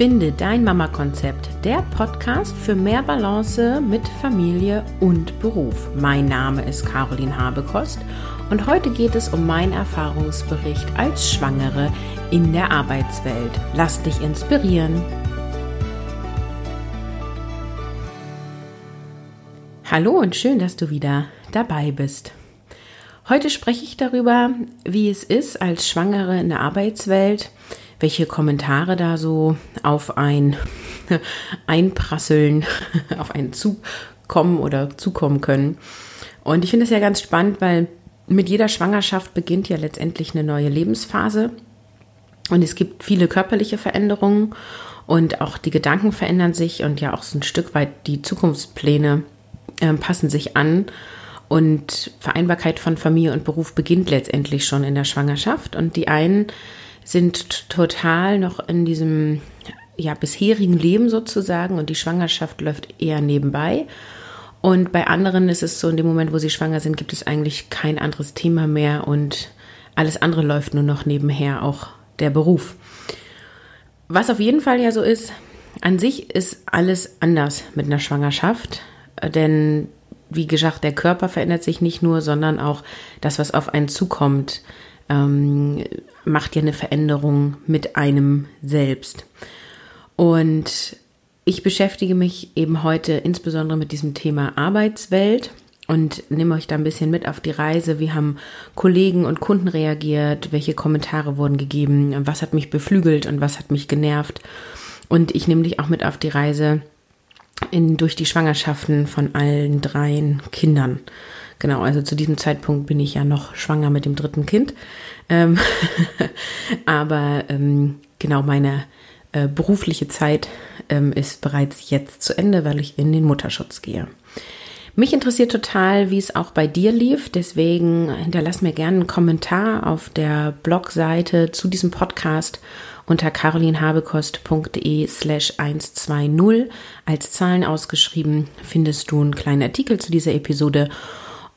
Finde dein Mama-Konzept, der Podcast für mehr Balance mit Familie und Beruf. Mein Name ist Caroline Habekost und heute geht es um meinen Erfahrungsbericht als Schwangere in der Arbeitswelt. Lass dich inspirieren. Hallo und schön, dass du wieder dabei bist. Heute spreche ich darüber, wie es ist als Schwangere in der Arbeitswelt, welche Kommentare da so auf ein Einprasseln, auf einen zukommen oder zukommen können. Und ich finde es ja ganz spannend, weil mit jeder Schwangerschaft beginnt ja letztendlich eine neue Lebensphase. Und es gibt viele körperliche Veränderungen und auch die Gedanken verändern sich und ja auch so ein Stück weit die Zukunftspläne äh, passen sich an. Und Vereinbarkeit von Familie und Beruf beginnt letztendlich schon in der Schwangerschaft. Und die einen sind total noch in diesem ja, bisherigen Leben sozusagen und die Schwangerschaft läuft eher nebenbei. Und bei anderen ist es so, in dem Moment, wo sie schwanger sind, gibt es eigentlich kein anderes Thema mehr und alles andere läuft nur noch nebenher, auch der Beruf. Was auf jeden Fall ja so ist, an sich ist alles anders mit einer Schwangerschaft, denn wie gesagt, der Körper verändert sich nicht nur, sondern auch das, was auf einen zukommt ähm, macht ja eine Veränderung mit einem selbst. Und ich beschäftige mich eben heute insbesondere mit diesem Thema Arbeitswelt und nehme euch da ein bisschen mit auf die Reise. Wie haben Kollegen und Kunden reagiert? Welche Kommentare wurden gegeben? Was hat mich beflügelt und was hat mich genervt? Und ich nehme dich auch mit auf die Reise in, durch die Schwangerschaften von allen dreien Kindern. Genau, also zu diesem Zeitpunkt bin ich ja noch schwanger mit dem dritten Kind. Ähm aber ähm, genau, meine äh, berufliche Zeit ähm, ist bereits jetzt zu Ende, weil ich in den Mutterschutz gehe. Mich interessiert total, wie es auch bei dir lief. Deswegen hinterlass mir gerne einen Kommentar auf der Blogseite zu diesem Podcast unter carolinhabekost.de slash 120 als Zahlen ausgeschrieben findest du einen kleinen Artikel zu dieser Episode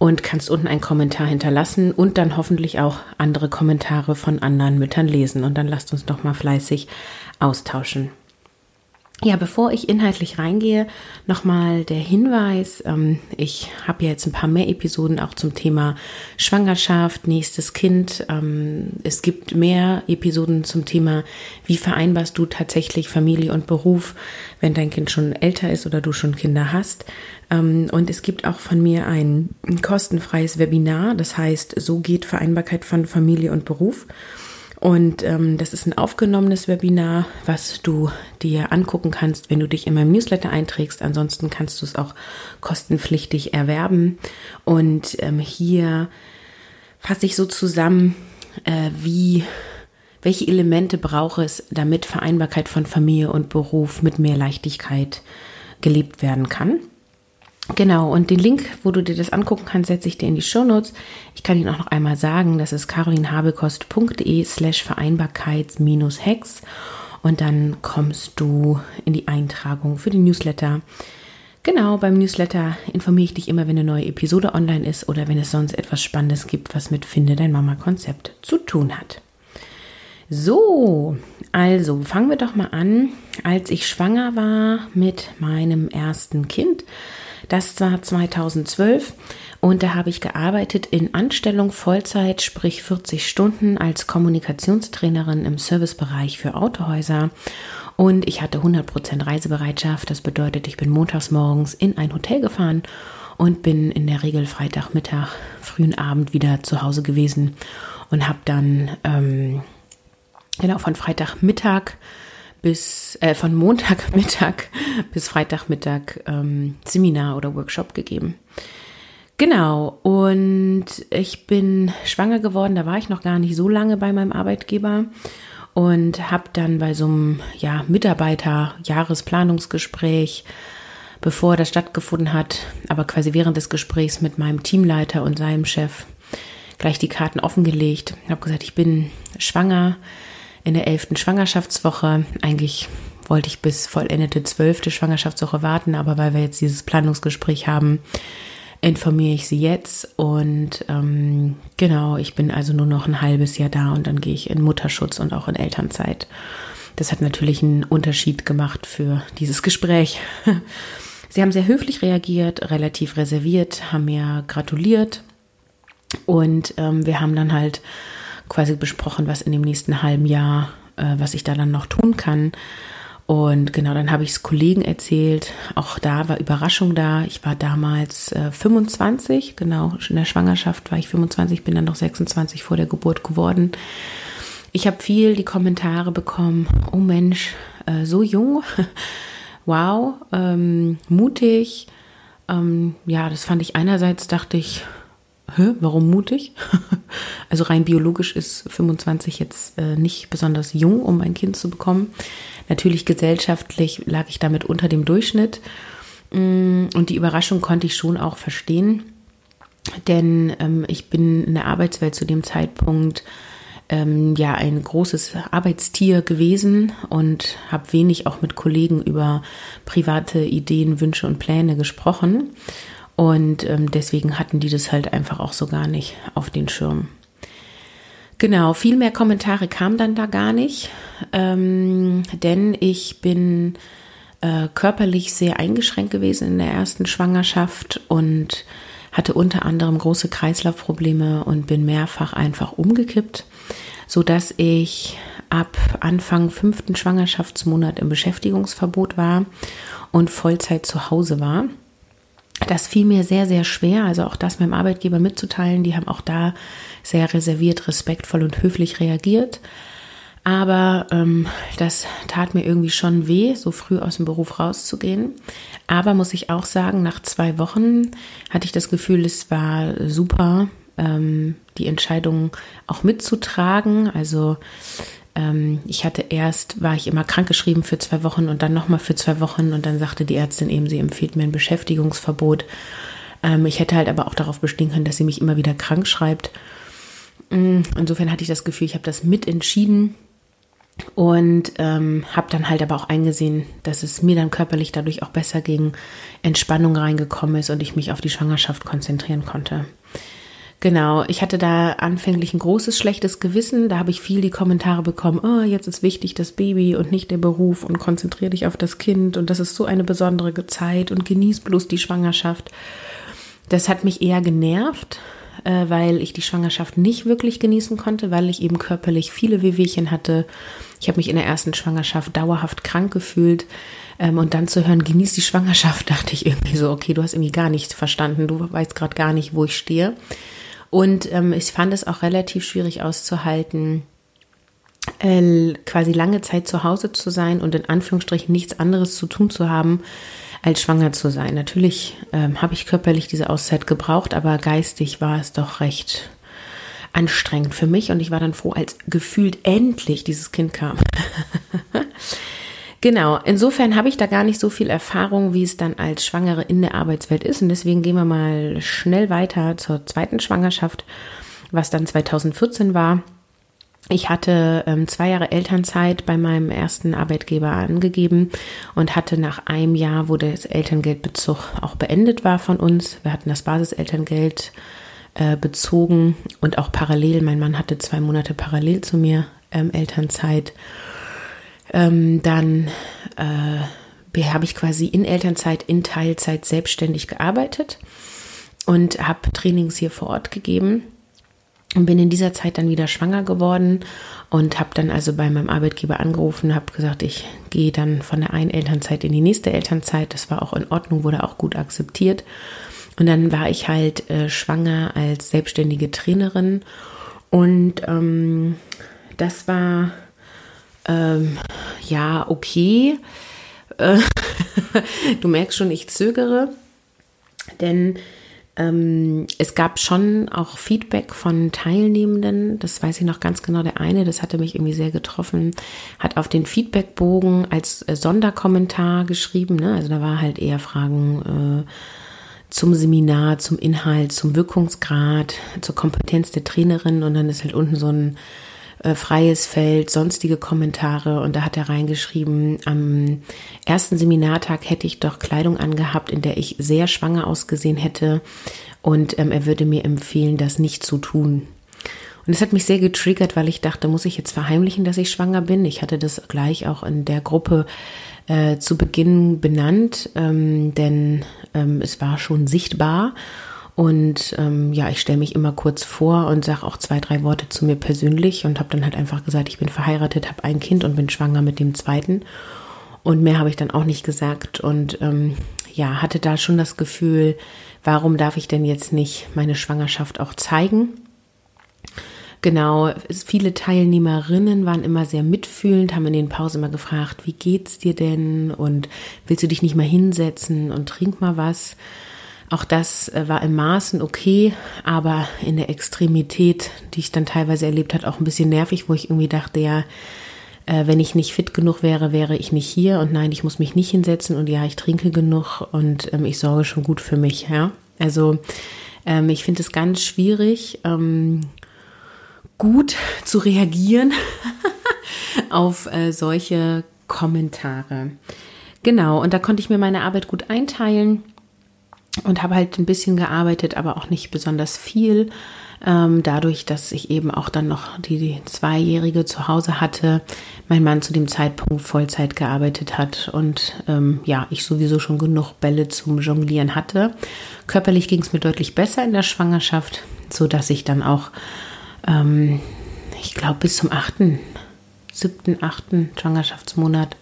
und kannst unten einen Kommentar hinterlassen und dann hoffentlich auch andere Kommentare von anderen Müttern lesen. Und dann lasst uns doch mal fleißig austauschen. Ja, bevor ich inhaltlich reingehe, nochmal der Hinweis. Ähm, ich habe ja jetzt ein paar mehr Episoden auch zum Thema Schwangerschaft, nächstes Kind. Ähm, es gibt mehr Episoden zum Thema, wie vereinbarst du tatsächlich Familie und Beruf, wenn dein Kind schon älter ist oder du schon Kinder hast. Ähm, und es gibt auch von mir ein kostenfreies Webinar, das heißt, so geht Vereinbarkeit von Familie und Beruf. Und ähm, das ist ein aufgenommenes Webinar, was du dir angucken kannst, wenn du dich in meinem Newsletter einträgst. Ansonsten kannst du es auch kostenpflichtig erwerben. Und ähm, hier fasse ich so zusammen, äh, wie welche Elemente braucht es, damit Vereinbarkeit von Familie und Beruf mit mehr Leichtigkeit gelebt werden kann. Genau, und den Link, wo du dir das angucken kannst, setze ich dir in die Show Notes. Ich kann ihn auch noch einmal sagen, das ist carolinhabekost.de slash Vereinbarkeits-Hex und dann kommst du in die Eintragung für den Newsletter. Genau, beim Newsletter informiere ich dich immer, wenn eine neue Episode online ist oder wenn es sonst etwas Spannendes gibt, was mit Finde dein Mama-Konzept zu tun hat. So, also fangen wir doch mal an. Als ich schwanger war mit meinem ersten Kind, das war 2012 und da habe ich gearbeitet in Anstellung Vollzeit, sprich 40 Stunden als Kommunikationstrainerin im Servicebereich für Autohäuser. Und ich hatte 100% Reisebereitschaft. Das bedeutet, ich bin montags morgens in ein Hotel gefahren und bin in der Regel Freitagmittag, frühen Abend wieder zu Hause gewesen und habe dann ähm, genau von Freitagmittag bis äh, von Montagmittag bis Freitagmittag ähm, Seminar oder Workshop gegeben. Genau, und ich bin schwanger geworden, da war ich noch gar nicht so lange bei meinem Arbeitgeber und habe dann bei so einem ja, Mitarbeiter-Jahresplanungsgespräch, bevor das stattgefunden hat, aber quasi während des Gesprächs mit meinem Teamleiter und seinem Chef gleich die Karten offengelegt. Habe gesagt, ich bin schwanger, in der elften Schwangerschaftswoche. Eigentlich wollte ich bis vollendete zwölfte Schwangerschaftswoche warten, aber weil wir jetzt dieses Planungsgespräch haben, informiere ich sie jetzt. Und ähm, genau, ich bin also nur noch ein halbes Jahr da und dann gehe ich in Mutterschutz und auch in Elternzeit. Das hat natürlich einen Unterschied gemacht für dieses Gespräch. Sie haben sehr höflich reagiert, relativ reserviert, haben mir gratuliert und ähm, wir haben dann halt quasi besprochen, was in dem nächsten halben Jahr, äh, was ich da dann noch tun kann. Und genau, dann habe ich es Kollegen erzählt. Auch da war Überraschung da. Ich war damals äh, 25, genau, in der Schwangerschaft war ich 25, bin dann noch 26 vor der Geburt geworden. Ich habe viel die Kommentare bekommen, oh Mensch, äh, so jung, wow, ähm, mutig. Ähm, ja, das fand ich einerseits, dachte ich, Warum mutig? also rein biologisch ist 25 jetzt äh, nicht besonders jung, um ein Kind zu bekommen. Natürlich gesellschaftlich lag ich damit unter dem Durchschnitt. Mm, und die Überraschung konnte ich schon auch verstehen, denn ähm, ich bin in der Arbeitswelt zu dem Zeitpunkt ähm, ja ein großes Arbeitstier gewesen und habe wenig auch mit Kollegen über private Ideen, Wünsche und Pläne gesprochen. Und ähm, deswegen hatten die das halt einfach auch so gar nicht auf den Schirm. Genau, viel mehr Kommentare kamen dann da gar nicht, ähm, denn ich bin äh, körperlich sehr eingeschränkt gewesen in der ersten Schwangerschaft und hatte unter anderem große Kreislaufprobleme und bin mehrfach einfach umgekippt, so dass ich ab Anfang fünften Schwangerschaftsmonat im Beschäftigungsverbot war und Vollzeit zu Hause war. Das fiel mir sehr, sehr schwer, also auch das meinem Arbeitgeber mitzuteilen. Die haben auch da sehr reserviert, respektvoll und höflich reagiert. Aber ähm, das tat mir irgendwie schon weh, so früh aus dem Beruf rauszugehen. Aber muss ich auch sagen, nach zwei Wochen hatte ich das Gefühl, es war super, ähm, die Entscheidung auch mitzutragen. Also ähm, ich hatte erst, war ich immer krankgeschrieben für zwei Wochen und dann nochmal für zwei Wochen und dann sagte die Ärztin eben, sie empfiehlt mir ein Beschäftigungsverbot. Ähm, ich hätte halt aber auch darauf bestehen können, dass sie mich immer wieder krank schreibt. Mm, insofern hatte ich das Gefühl, ich habe das mitentschieden und ähm, habe dann halt aber auch eingesehen, dass es mir dann körperlich dadurch auch besser ging, Entspannung reingekommen ist und ich mich auf die Schwangerschaft konzentrieren konnte. Genau, ich hatte da anfänglich ein großes schlechtes Gewissen. Da habe ich viel die Kommentare bekommen, oh, jetzt ist wichtig das Baby und nicht der Beruf und konzentriere dich auf das Kind und das ist so eine besondere Zeit und genieß bloß die Schwangerschaft. Das hat mich eher genervt, äh, weil ich die Schwangerschaft nicht wirklich genießen konnte, weil ich eben körperlich viele Wehwehchen hatte. Ich habe mich in der ersten Schwangerschaft dauerhaft krank gefühlt. Ähm, und dann zu hören, genieß die Schwangerschaft, dachte ich irgendwie so, okay, du hast irgendwie gar nichts verstanden, du weißt gerade gar nicht, wo ich stehe. Und ähm, ich fand es auch relativ schwierig auszuhalten, äh, quasi lange Zeit zu Hause zu sein und in Anführungsstrichen nichts anderes zu tun zu haben, als schwanger zu sein. Natürlich ähm, habe ich körperlich diese Auszeit gebraucht, aber geistig war es doch recht anstrengend für mich und ich war dann froh, als gefühlt endlich dieses Kind kam. Genau, insofern habe ich da gar nicht so viel Erfahrung, wie es dann als Schwangere in der Arbeitswelt ist. Und deswegen gehen wir mal schnell weiter zur zweiten Schwangerschaft, was dann 2014 war. Ich hatte ähm, zwei Jahre Elternzeit bei meinem ersten Arbeitgeber angegeben und hatte nach einem Jahr, wo das Elterngeldbezug auch beendet war von uns, wir hatten das Basiselterngeld äh, bezogen und auch parallel, mein Mann hatte zwei Monate parallel zu mir ähm, Elternzeit ähm, dann äh, habe ich quasi in Elternzeit, in Teilzeit selbstständig gearbeitet und habe Trainings hier vor Ort gegeben und bin in dieser Zeit dann wieder schwanger geworden und habe dann also bei meinem Arbeitgeber angerufen, habe gesagt, ich gehe dann von der einen Elternzeit in die nächste Elternzeit. Das war auch in Ordnung, wurde auch gut akzeptiert. Und dann war ich halt äh, schwanger als selbstständige Trainerin und ähm, das war ähm, ja, okay. Äh, du merkst schon, ich zögere, denn ähm, es gab schon auch Feedback von Teilnehmenden, das weiß ich noch ganz genau. Der eine, das hatte mich irgendwie sehr getroffen, hat auf den Feedbackbogen als äh, Sonderkommentar geschrieben. Ne? Also da war halt eher Fragen äh, zum Seminar, zum Inhalt, zum Wirkungsgrad, zur Kompetenz der Trainerin und dann ist halt unten so ein äh, freies Feld, sonstige Kommentare und da hat er reingeschrieben, am ersten Seminartag hätte ich doch Kleidung angehabt, in der ich sehr schwanger ausgesehen hätte und ähm, er würde mir empfehlen, das nicht zu tun. Und es hat mich sehr getriggert, weil ich dachte, muss ich jetzt verheimlichen, dass ich schwanger bin? Ich hatte das gleich auch in der Gruppe äh, zu Beginn benannt, ähm, denn ähm, es war schon sichtbar. Und ähm, ja, ich stelle mich immer kurz vor und sage auch zwei, drei Worte zu mir persönlich und habe dann halt einfach gesagt, ich bin verheiratet, habe ein Kind und bin schwanger mit dem zweiten. Und mehr habe ich dann auch nicht gesagt. Und ähm, ja, hatte da schon das Gefühl, warum darf ich denn jetzt nicht meine Schwangerschaft auch zeigen? Genau, viele Teilnehmerinnen waren immer sehr mitfühlend, haben in den Pausen immer gefragt, wie geht's dir denn und willst du dich nicht mal hinsetzen und trink mal was? Auch das äh, war im Maßen okay, aber in der Extremität, die ich dann teilweise erlebt hat, auch ein bisschen nervig, wo ich irgendwie dachte, ja, äh, wenn ich nicht fit genug wäre, wäre ich nicht hier und nein, ich muss mich nicht hinsetzen und ja, ich trinke genug und ähm, ich sorge schon gut für mich, ja. Also ähm, ich finde es ganz schwierig. Ähm, gut zu reagieren auf äh, solche Kommentare. Genau, und da konnte ich mir meine Arbeit gut einteilen und habe halt ein bisschen gearbeitet, aber auch nicht besonders viel. Ähm, dadurch, dass ich eben auch dann noch die, Zweijährige zu Hause hatte, mein Mann zu dem Zeitpunkt Vollzeit gearbeitet hat und ähm, ja, ich sowieso schon genug Bälle zum Jonglieren hatte. Körperlich ging es mir deutlich besser in der Schwangerschaft, so dass ich dann auch ähm, ich glaube, bis zum 8., 7., 8. Schwangerschaftsmonat.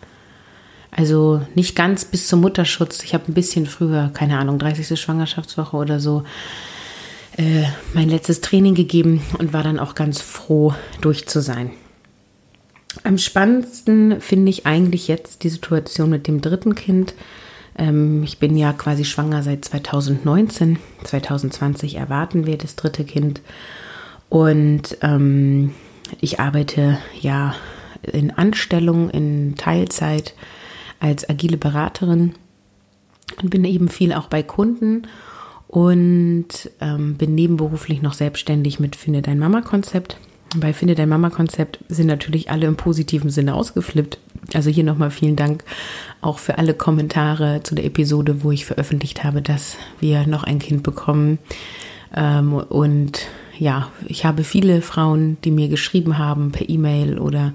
Also nicht ganz bis zum Mutterschutz. Ich habe ein bisschen früher, keine Ahnung, 30. Schwangerschaftswoche oder so, äh, mein letztes Training gegeben und war dann auch ganz froh, durch zu sein. Am spannendsten finde ich eigentlich jetzt die Situation mit dem dritten Kind. Ähm, ich bin ja quasi schwanger seit 2019. 2020 erwarten wir das dritte Kind. Und ähm, ich arbeite ja in Anstellung, in Teilzeit als agile Beraterin und bin eben viel auch bei Kunden und ähm, bin nebenberuflich noch selbstständig mit Finde dein Mama Konzept. Bei Finde dein Mama Konzept sind natürlich alle im positiven Sinne ausgeflippt. Also hier nochmal vielen Dank auch für alle Kommentare zu der Episode, wo ich veröffentlicht habe, dass wir noch ein Kind bekommen. Ähm, und ja, ich habe viele Frauen, die mir geschrieben haben per E-Mail oder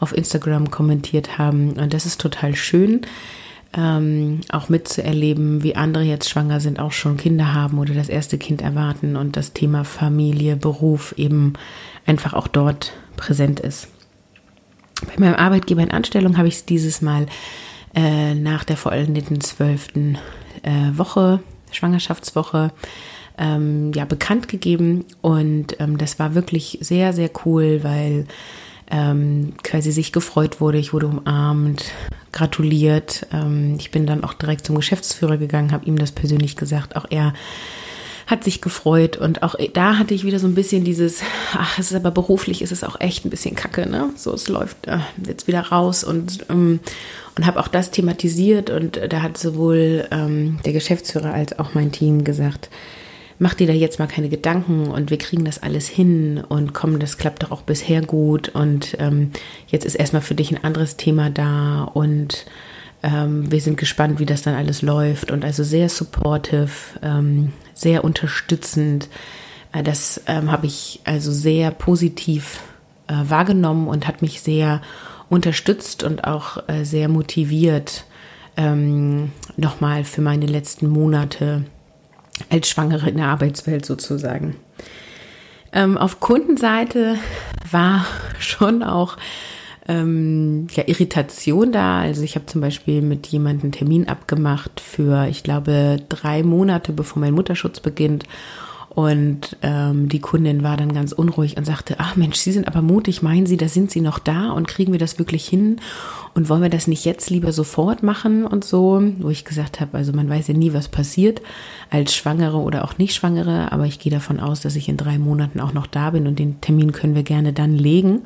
auf Instagram kommentiert haben. Und das ist total schön, ähm, auch mitzuerleben, wie andere jetzt schwanger sind, auch schon Kinder haben oder das erste Kind erwarten und das Thema Familie, Beruf eben einfach auch dort präsent ist. Bei meinem Arbeitgeber in Anstellung habe ich es dieses Mal äh, nach der vollendeten zwölften äh, Woche, Schwangerschaftswoche, ähm, ja, bekannt gegeben. Und ähm, das war wirklich sehr, sehr cool, weil ähm, quasi sich gefreut wurde. Ich wurde umarmt, gratuliert. Ähm, ich bin dann auch direkt zum Geschäftsführer gegangen, habe ihm das persönlich gesagt. Auch er hat sich gefreut und auch da hatte ich wieder so ein bisschen dieses, ach, es ist aber beruflich, ist es auch echt ein bisschen kacke, ne? So, es läuft äh, jetzt wieder raus und, ähm, und habe auch das thematisiert und da hat sowohl ähm, der Geschäftsführer als auch mein Team gesagt, mach dir da jetzt mal keine Gedanken und wir kriegen das alles hin und komm, das klappt doch auch bisher gut und ähm, jetzt ist erstmal für dich ein anderes Thema da und ähm, wir sind gespannt, wie das dann alles läuft und also sehr supportive, ähm, sehr unterstützend. Äh, das ähm, habe ich also sehr positiv äh, wahrgenommen und hat mich sehr unterstützt und auch äh, sehr motiviert, ähm, nochmal für meine letzten Monate als Schwangere in der Arbeitswelt sozusagen. Ähm, auf Kundenseite war schon auch ähm, ja, Irritation da. Also ich habe zum Beispiel mit jemandem Termin abgemacht für, ich glaube, drei Monate, bevor mein Mutterschutz beginnt. Und ähm, die Kundin war dann ganz unruhig und sagte, ach Mensch, Sie sind aber mutig, meinen Sie, da sind Sie noch da und kriegen wir das wirklich hin? Und wollen wir das nicht jetzt lieber sofort machen und so? Wo ich gesagt habe, also man weiß ja nie, was passiert als Schwangere oder auch nicht Schwangere, aber ich gehe davon aus, dass ich in drei Monaten auch noch da bin und den Termin können wir gerne dann legen.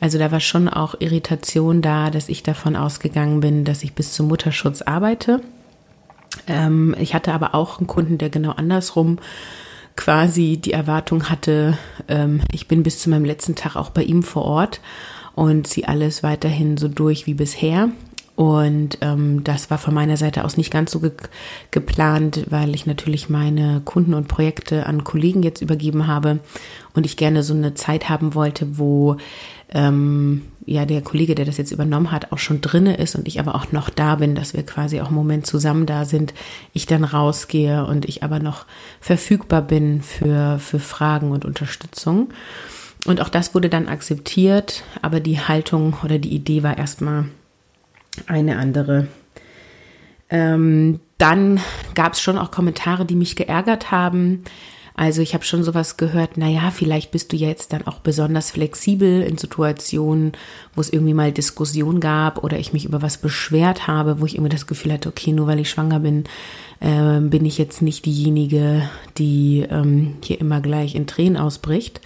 Also da war schon auch Irritation da, dass ich davon ausgegangen bin, dass ich bis zum Mutterschutz arbeite. Ähm, ich hatte aber auch einen Kunden, der genau andersrum quasi die Erwartung hatte, ähm, ich bin bis zu meinem letzten Tag auch bei ihm vor Ort und ziehe alles weiterhin so durch wie bisher. Und ähm, das war von meiner Seite aus nicht ganz so ge geplant, weil ich natürlich meine Kunden und Projekte an Kollegen jetzt übergeben habe und ich gerne so eine Zeit haben wollte, wo ähm, ja der Kollege, der das jetzt übernommen hat, auch schon drinne ist und ich aber auch noch da bin, dass wir quasi auch einen Moment zusammen da sind, ich dann rausgehe und ich aber noch verfügbar bin für, für Fragen und Unterstützung. Und auch das wurde dann akzeptiert, aber die Haltung oder die Idee war erstmal eine andere. Ähm, dann gab es schon auch Kommentare, die mich geärgert haben. Also ich habe schon sowas gehört, naja, vielleicht bist du jetzt dann auch besonders flexibel in Situationen, wo es irgendwie mal Diskussion gab oder ich mich über was beschwert habe, wo ich irgendwie das Gefühl hatte, okay, nur weil ich schwanger bin, äh, bin ich jetzt nicht diejenige, die ähm, hier immer gleich in Tränen ausbricht.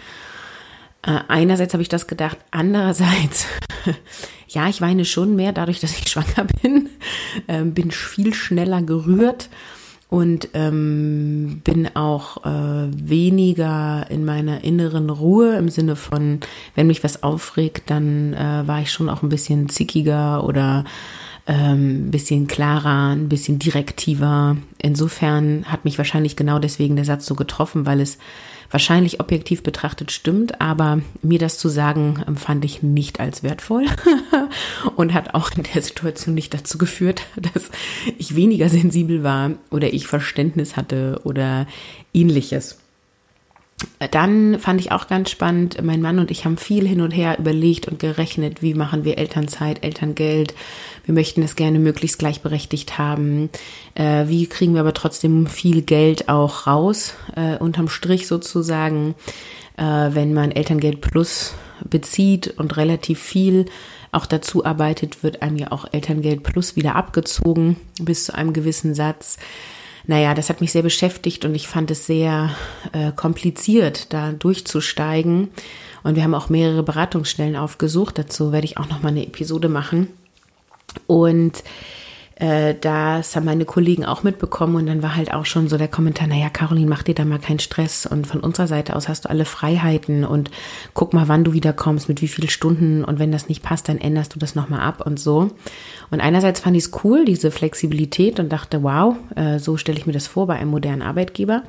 Äh, einerseits habe ich das gedacht, andererseits, ja, ich weine schon mehr dadurch, dass ich schwanger bin, äh, bin viel schneller gerührt und ähm, bin auch äh, weniger in meiner inneren Ruhe im Sinne von, wenn mich was aufregt, dann äh, war ich schon auch ein bisschen zickiger oder ähm, bisschen klarer, ein bisschen direktiver. Insofern hat mich wahrscheinlich genau deswegen der Satz so getroffen, weil es wahrscheinlich objektiv betrachtet stimmt, aber mir das zu sagen, empfand ich nicht als wertvoll und hat auch in der Situation nicht dazu geführt, dass ich weniger sensibel war oder ich Verständnis hatte oder ähnliches. Dann fand ich auch ganz spannend, mein Mann und ich haben viel hin und her überlegt und gerechnet, wie machen wir Elternzeit, Elterngeld. Wir möchten es gerne möglichst gleichberechtigt haben. Äh, wie kriegen wir aber trotzdem viel Geld auch raus, äh, unterm Strich sozusagen, äh, wenn man Elterngeld Plus bezieht und relativ viel auch dazu arbeitet, wird einem ja auch Elterngeld Plus wieder abgezogen bis zu einem gewissen Satz naja, das hat mich sehr beschäftigt und ich fand es sehr äh, kompliziert, da durchzusteigen. Und wir haben auch mehrere Beratungsstellen aufgesucht. Dazu werde ich auch noch mal eine Episode machen. Und äh, das haben meine Kollegen auch mitbekommen und dann war halt auch schon so der Kommentar, naja, Caroline, mach dir da mal keinen Stress und von unserer Seite aus hast du alle Freiheiten und guck mal, wann du wiederkommst, mit wie vielen Stunden und wenn das nicht passt, dann änderst du das nochmal ab und so. Und einerseits fand ich es cool, diese Flexibilität und dachte, wow, äh, so stelle ich mir das vor bei einem modernen Arbeitgeber.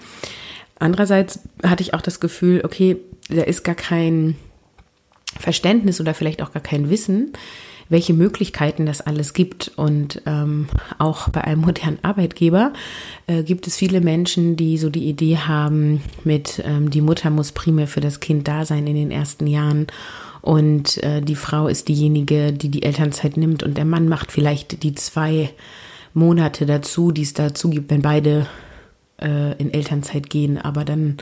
Andererseits hatte ich auch das Gefühl, okay, da ist gar kein Verständnis oder vielleicht auch gar kein Wissen, welche Möglichkeiten das alles gibt. Und ähm, auch bei einem modernen Arbeitgeber äh, gibt es viele Menschen, die so die Idee haben, mit ähm, die Mutter muss primär für das Kind da sein in den ersten Jahren. Und äh, die Frau ist diejenige, die die Elternzeit nimmt und der Mann macht vielleicht die zwei Monate dazu, die es dazu gibt, wenn beide äh, in Elternzeit gehen. Aber dann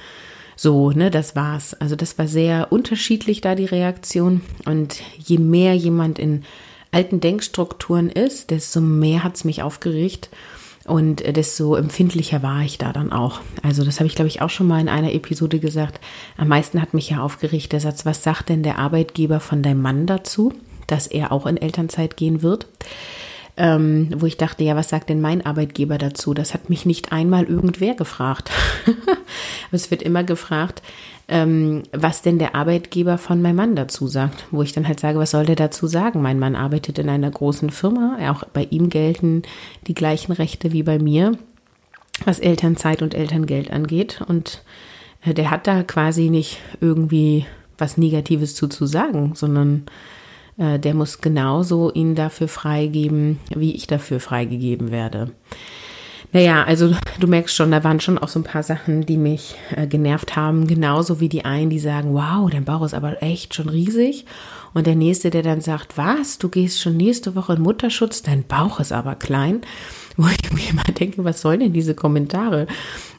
so, ne, das war's. Also das war sehr unterschiedlich da die Reaktion. Und je mehr jemand in alten Denkstrukturen ist, desto mehr hat's mich aufgeregt und desto empfindlicher war ich da dann auch. Also das habe ich, glaube ich, auch schon mal in einer Episode gesagt. Am meisten hat mich ja aufgeregt der Satz, was sagt denn der Arbeitgeber von deinem Mann dazu, dass er auch in Elternzeit gehen wird? Ähm, wo ich dachte, ja, was sagt denn mein Arbeitgeber dazu? Das hat mich nicht einmal irgendwer gefragt. es wird immer gefragt, ähm, was denn der Arbeitgeber von meinem Mann dazu sagt. Wo ich dann halt sage, was soll der dazu sagen? Mein Mann arbeitet in einer großen Firma, auch bei ihm gelten die gleichen Rechte wie bei mir, was Elternzeit und Elterngeld angeht. Und äh, der hat da quasi nicht irgendwie was Negatives zu, zu sagen, sondern äh, der muss genauso ihn dafür freigeben, wie ich dafür freigegeben werde. Naja, also du merkst schon, da waren schon auch so ein paar Sachen, die mich äh, genervt haben. Genauso wie die einen, die sagen, wow, dein Bauch ist aber echt schon riesig. Und der nächste, der dann sagt, was, du gehst schon nächste Woche in Mutterschutz, dein Bauch ist aber klein. Wo ich mir immer denke, was sollen denn diese Kommentare?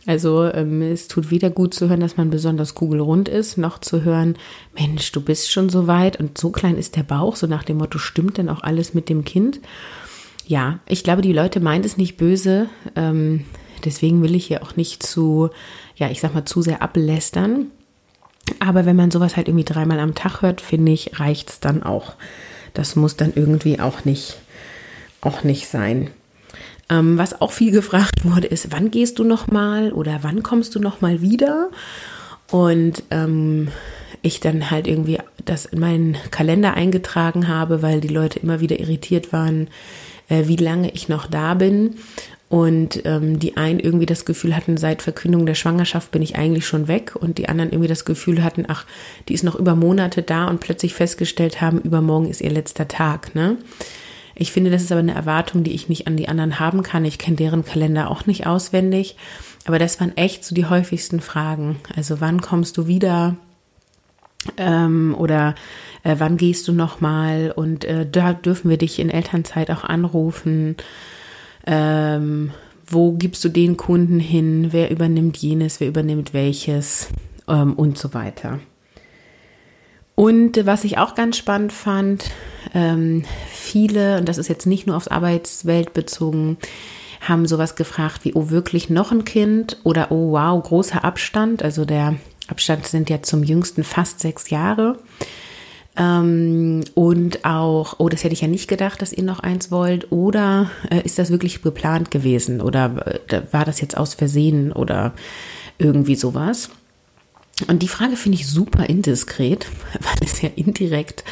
Also ähm, es tut weder gut zu hören, dass man besonders kugelrund ist, noch zu hören, Mensch, du bist schon so weit und so klein ist der Bauch, so nach dem Motto, stimmt denn auch alles mit dem Kind? Ja, ich glaube, die Leute meint es nicht böse. Ähm, deswegen will ich hier auch nicht zu, ja, ich sag mal, zu sehr ablästern. Aber wenn man sowas halt irgendwie dreimal am Tag hört, finde ich, reicht es dann auch. Das muss dann irgendwie auch nicht, auch nicht sein. Ähm, was auch viel gefragt wurde, ist, wann gehst du noch mal oder wann kommst du noch mal wieder? Und ähm, ich dann halt irgendwie das in meinen Kalender eingetragen habe, weil die Leute immer wieder irritiert waren, äh, wie lange ich noch da bin. Und ähm, die einen irgendwie das Gefühl hatten, seit Verkündung der Schwangerschaft bin ich eigentlich schon weg. Und die anderen irgendwie das Gefühl hatten, ach, die ist noch über Monate da und plötzlich festgestellt haben, übermorgen ist ihr letzter Tag. Ne? Ich finde, das ist aber eine Erwartung, die ich nicht an die anderen haben kann. Ich kenne deren Kalender auch nicht auswendig. Aber das waren echt so die häufigsten Fragen. Also wann kommst du wieder? Ähm, oder äh, wann gehst du nochmal? Und äh, da dürfen wir dich in Elternzeit auch anrufen ähm, wo gibst du den Kunden hin, wer übernimmt jenes, wer übernimmt welches ähm, und so weiter. Und was ich auch ganz spannend fand, ähm, viele, und das ist jetzt nicht nur aufs Arbeitswelt bezogen, haben sowas gefragt wie, oh, wirklich noch ein Kind oder oh, wow, großer Abstand. Also der Abstand sind ja zum jüngsten fast sechs Jahre. Ähm, und auch, oh, das hätte ich ja nicht gedacht, dass ihr noch eins wollt. Oder äh, ist das wirklich geplant gewesen? Oder äh, war das jetzt aus Versehen oder irgendwie sowas? Und die Frage finde ich super indiskret, weil es ja indirekt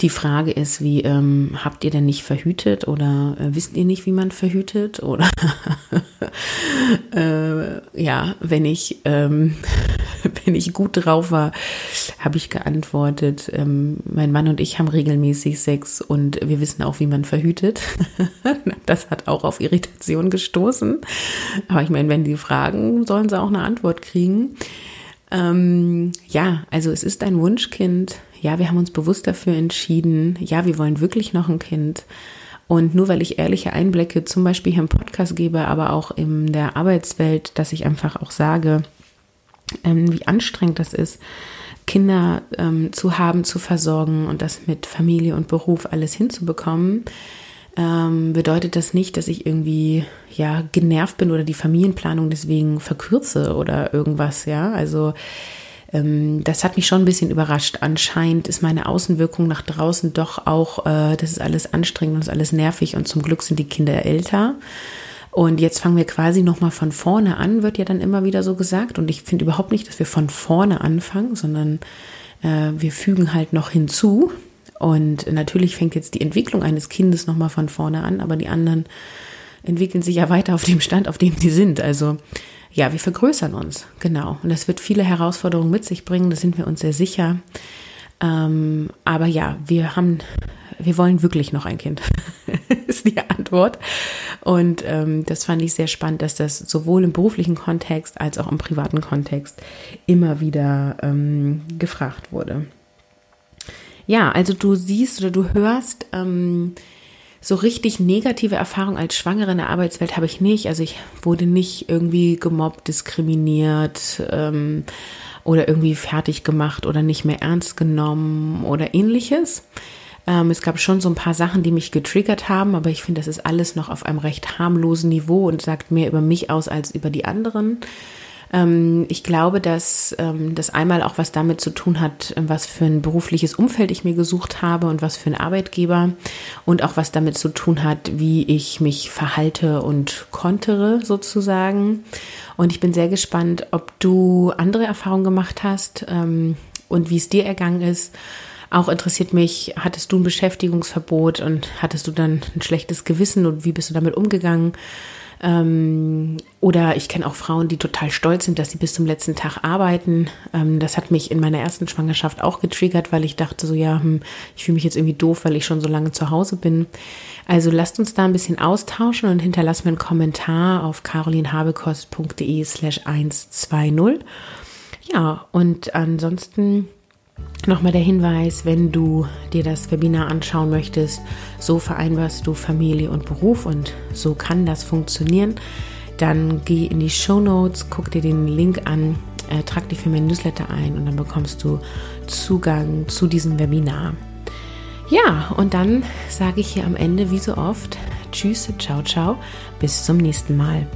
die Frage ist, wie ähm, habt ihr denn nicht verhütet oder äh, wisst ihr nicht, wie man verhütet? Oder äh, ja, wenn ich ähm, wenn ich gut drauf war, habe ich geantwortet, ähm, mein Mann und ich haben regelmäßig Sex und wir wissen auch, wie man verhütet. das hat auch auf Irritation gestoßen. Aber ich meine, wenn die fragen, sollen sie auch eine Antwort kriegen. Ähm, ja, also es ist ein Wunschkind. Ja, wir haben uns bewusst dafür entschieden. Ja, wir wollen wirklich noch ein Kind. Und nur weil ich ehrliche Einblicke zum Beispiel hier im Podcast gebe, aber auch in der Arbeitswelt, dass ich einfach auch sage, ähm, wie anstrengend das ist, Kinder ähm, zu haben, zu versorgen und das mit Familie und Beruf alles hinzubekommen, ähm, bedeutet das nicht, dass ich irgendwie ja genervt bin oder die Familienplanung deswegen verkürze oder irgendwas, ja. Also ähm, das hat mich schon ein bisschen überrascht. Anscheinend ist meine Außenwirkung nach draußen doch auch, äh, das ist alles anstrengend und ist alles nervig und zum Glück sind die Kinder älter. Und jetzt fangen wir quasi nochmal von vorne an, wird ja dann immer wieder so gesagt. Und ich finde überhaupt nicht, dass wir von vorne anfangen, sondern äh, wir fügen halt noch hinzu. Und natürlich fängt jetzt die Entwicklung eines Kindes nochmal von vorne an, aber die anderen entwickeln sich ja weiter auf dem Stand, auf dem sie sind. Also ja, wir vergrößern uns, genau. Und das wird viele Herausforderungen mit sich bringen, da sind wir uns sehr sicher. Ähm, aber ja, wir haben wir wollen wirklich noch ein Kind, ist die Antwort. Und ähm, das fand ich sehr spannend, dass das sowohl im beruflichen Kontext als auch im privaten Kontext immer wieder ähm, gefragt wurde. Ja, also du siehst oder du hörst, ähm, so richtig negative Erfahrungen als Schwangere in der Arbeitswelt habe ich nicht. Also ich wurde nicht irgendwie gemobbt, diskriminiert ähm, oder irgendwie fertig gemacht oder nicht mehr ernst genommen oder ähnliches. Ähm, es gab schon so ein paar Sachen, die mich getriggert haben, aber ich finde, das ist alles noch auf einem recht harmlosen Niveau und sagt mehr über mich aus als über die anderen. Ähm, ich glaube, dass ähm, das einmal auch was damit zu tun hat, was für ein berufliches Umfeld ich mir gesucht habe und was für ein Arbeitgeber und auch was damit zu tun hat, wie ich mich verhalte und kontere sozusagen. Und ich bin sehr gespannt, ob du andere Erfahrungen gemacht hast ähm, und wie es dir ergangen ist auch interessiert mich, hattest du ein Beschäftigungsverbot und hattest du dann ein schlechtes Gewissen und wie bist du damit umgegangen? Ähm, oder ich kenne auch Frauen, die total stolz sind, dass sie bis zum letzten Tag arbeiten. Ähm, das hat mich in meiner ersten Schwangerschaft auch getriggert, weil ich dachte so, ja, hm, ich fühle mich jetzt irgendwie doof, weil ich schon so lange zu Hause bin. Also lasst uns da ein bisschen austauschen und hinterlasst mir einen Kommentar auf carolinhabekost.de slash 120. Ja, und ansonsten Nochmal der Hinweis, wenn du dir das Webinar anschauen möchtest, so vereinbarst du Familie und Beruf und so kann das funktionieren, dann geh in die Show Notes, guck dir den Link an, äh, trag dich für mein Newsletter ein und dann bekommst du Zugang zu diesem Webinar. Ja, und dann sage ich hier am Ende wie so oft Tschüss, ciao, ciao, bis zum nächsten Mal.